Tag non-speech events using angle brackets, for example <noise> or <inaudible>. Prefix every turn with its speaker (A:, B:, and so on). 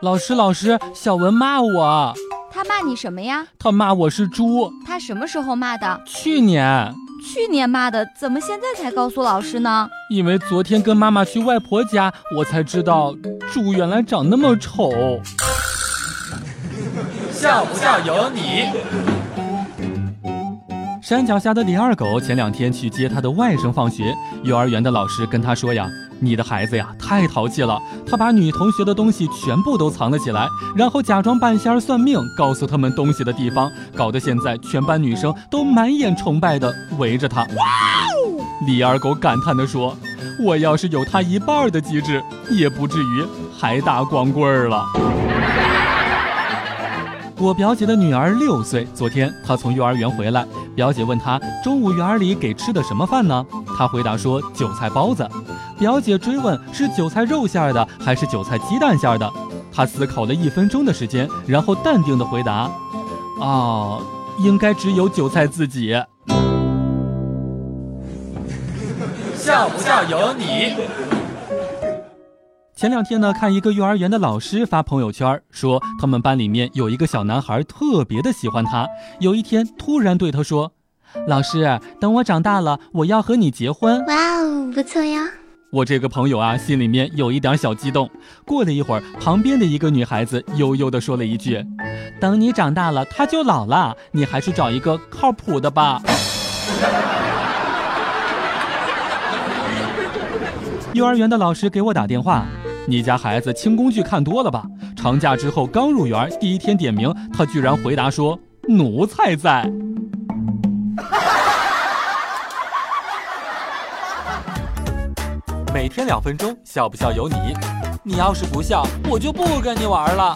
A: 老师，老师，小文骂我。
B: 他骂你什么呀？
A: 他骂我是猪。
B: 他什么时候骂的？
A: 去年。
B: 去年骂的，怎么现在才告诉老师呢？
A: 因为昨天跟妈妈去外婆家，我才知道猪原来长那么丑。
C: 笑不笑由你。
A: 山脚下的李二狗前两天去接他的外甥放学，幼儿园的老师跟他说呀：“你的孩子呀，太淘气了，他把女同学的东西全部都藏了起来，然后假装半仙儿算命，告诉他们东西的地方，搞得现在全班女生都满眼崇拜的围着他。”李二狗感叹地说：“我要是有他一半的机智，也不至于还打光棍了。”我表姐的女儿六岁，昨天她从幼儿园回来，表姐问她中午园里给吃的什么饭呢？她回答说韭菜包子。表姐追问是韭菜肉馅的还是韭菜鸡蛋馅的？她思考了一分钟的时间，然后淡定的回答：啊，应该只有韭菜自己。
C: 笑不笑由你。
A: 前两天呢，看一个幼儿园的老师发朋友圈，说他们班里面有一个小男孩特别的喜欢他。有一天突然对他说：“老师，等我长大了，我要和你结婚。”
D: 哇哦，不错呀！
A: 我这个朋友啊，心里面有一点小激动。过了一会儿，旁边的一个女孩子悠悠地说了一句：“等你长大了，他就老了，你还是找一个靠谱的吧。” <laughs> 幼儿园的老师给我打电话。你家孩子轻工剧看多了吧？长假之后刚入园，第一天点名，他居然回答说：“奴才在。”每天两分钟，笑不笑由你。你要是不笑，我就不跟你玩了。